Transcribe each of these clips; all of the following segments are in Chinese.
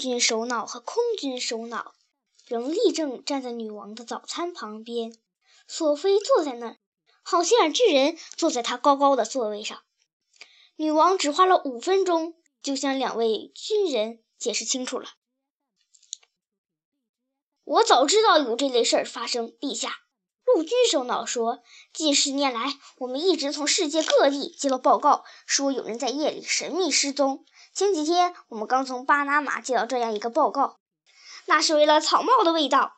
军首脑和空军首脑仍立正站在女王的早餐旁边。索菲坐在那儿，好心眼巨人坐在他高高的座位上。女王只花了五分钟，就向两位军人解释清楚了。我早知道有这类事儿发生，陛下。陆军首脑说：“近十年来，我们一直从世界各地接到报告，说有人在夜里神秘失踪。前几天，我们刚从巴拿马接到这样一个报告，那是为了草帽的味道；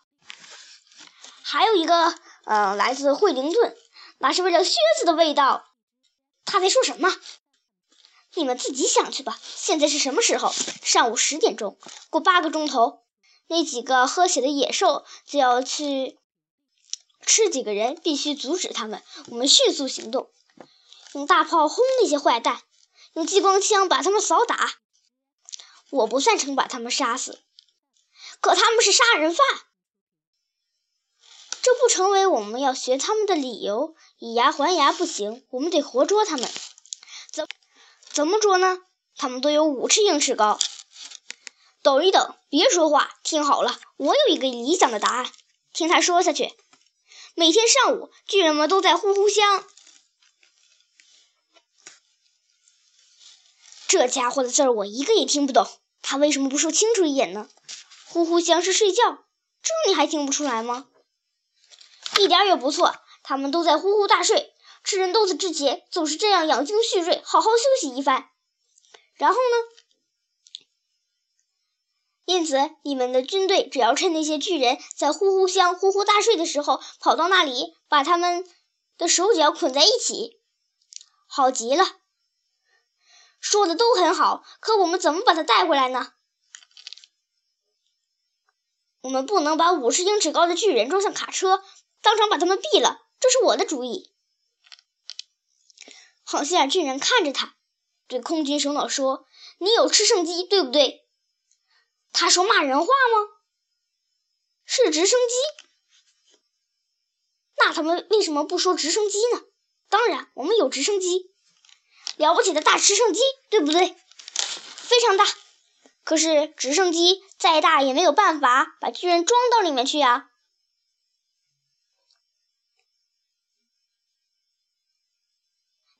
还有一个，呃，来自惠灵顿，那是为了靴子的味道。他在说什么？你们自己想去吧。现在是什么时候？上午十点钟。过八个钟头，那几个喝血的野兽就要去。”吃几个人，必须阻止他们。我们迅速行动，用大炮轰那些坏蛋，用激光枪把他们扫打。我不赞成把他们杀死，可他们是杀人犯，这不成为我们要学他们的理由。以牙还牙不行，我们得活捉他们。怎怎么捉呢？他们都有五尺英尺高。等一等，别说话，听好了，我有一个理想的答案。听他说下去。每天上午，巨人们都在呼呼乡。这家伙的字儿我一个也听不懂，他为什么不说清楚一点呢？呼呼乡是睡觉，这你还听不出来吗？一点也不错，他们都在呼呼大睡。吃人豆子之前总是这样养精蓄锐，好好休息一番。然后呢？因此，你们的军队只要趁那些巨人在呼呼香呼呼大睡的时候，跑到那里，把他们的手脚捆在一起。好极了，说的都很好，可我们怎么把他带回来呢？我们不能把五十英尺高的巨人装上卡车，当场把他们毙了。这是我的主意。好心眼巨人看着他，对空军首脑说：“你有直升机，对不对？”他说骂人话吗？是直升机？那他们为什么不说直升机呢？当然，我们有直升机，了不起的大直升机，对不对？非常大。可是直升机再大也没有办法把巨人装到里面去呀。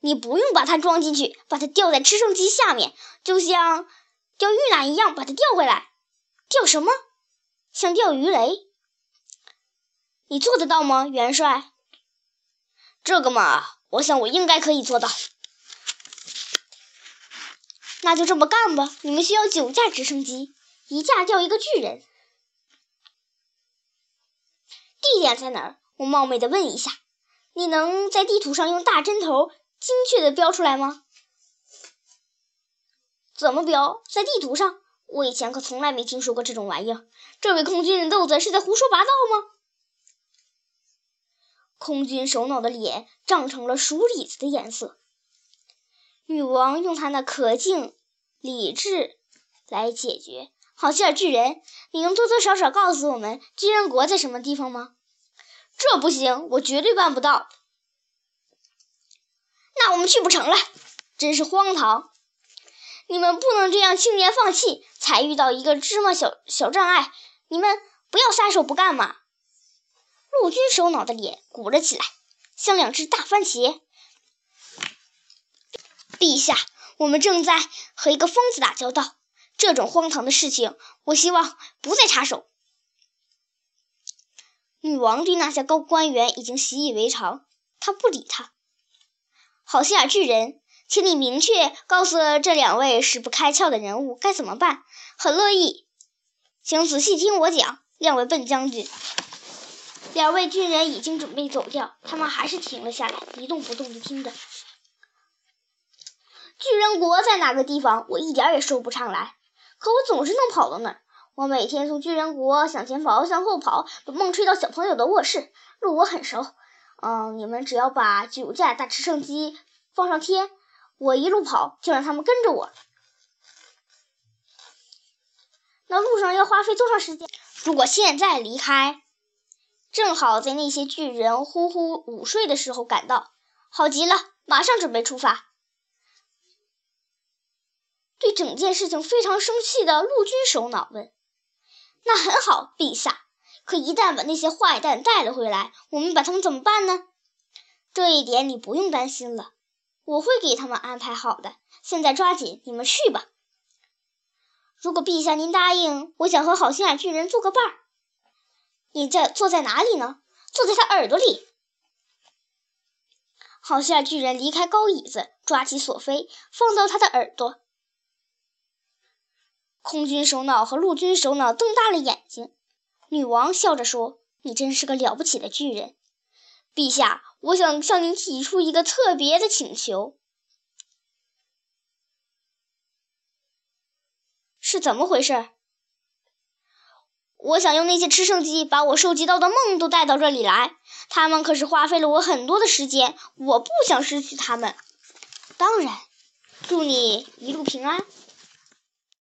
你不用把它装进去，把它吊在直升机下面，就像吊鱼缆一样，把它吊回来。钓什么？像钓鱼雷？你做得到吗，元帅？这个嘛，我想我应该可以做到。那就这么干吧。你们需要九架直升机，一架吊一个巨人。地点在哪儿？我冒昧的问一下。你能在地图上用大针头精确的标出来吗？怎么标？在地图上？我以前可从来没听说过这种玩意儿。这位空军的豆子是在胡说八道吗？空军首脑的脸涨成了鼠李子的颜色。女王用她那可敬、理智来解决。好希尔巨人，你能多多少少告诉我们巨人国在什么地方吗？这不行，我绝对办不到。那我们去不成了，真是荒唐。你们不能这样轻言放弃，才遇到一个芝麻小小障碍，你们不要撒手不干嘛！陆军首脑的脸鼓了起来，像两只大番茄。陛下，我们正在和一个疯子打交道，这种荒唐的事情，我希望不再插手。女王对那些高官员已经习以为常，她不理他。好心眼巨人。请你明确告诉这两位使不开窍的人物该怎么办。很乐意，请仔细听我讲，两位笨将军。两位军人已经准备走掉，他们还是停了下来，一动不动地听着。巨人国在哪个地方？我一点也说不上来，可我总是能跑到那儿。我每天从巨人国向前跑，向后跑，把梦吹到小朋友的卧室，路我很熟。嗯，你们只要把九架大直升机放上天。我一路跑，就让他们跟着我。那路上要花费多长时间？如果现在离开，正好在那些巨人呼呼午睡的时候赶到，好极了！马上准备出发。对整件事情非常生气的陆军首脑问：“那很好，陛下。可一旦把那些坏蛋带了回来，我们把他们怎么办呢？”这一点你不用担心了，我会给他们安排好的。现在抓紧，你们去吧。如果陛下您答应，我想和好心眼巨人做个伴儿。你在坐在哪里呢？坐在他耳朵里。好心眼巨人离开高椅子，抓起索菲，放到他的耳朵。空军首脑和陆军首脑瞪大了眼睛。女王笑着说：“你真是个了不起的巨人，陛下。我想向您提出一个特别的请求。”是怎么回事？我想用那些吃圣机把我收集到的梦都带到这里来，他们可是花费了我很多的时间，我不想失去他们。当然，祝你一路平安。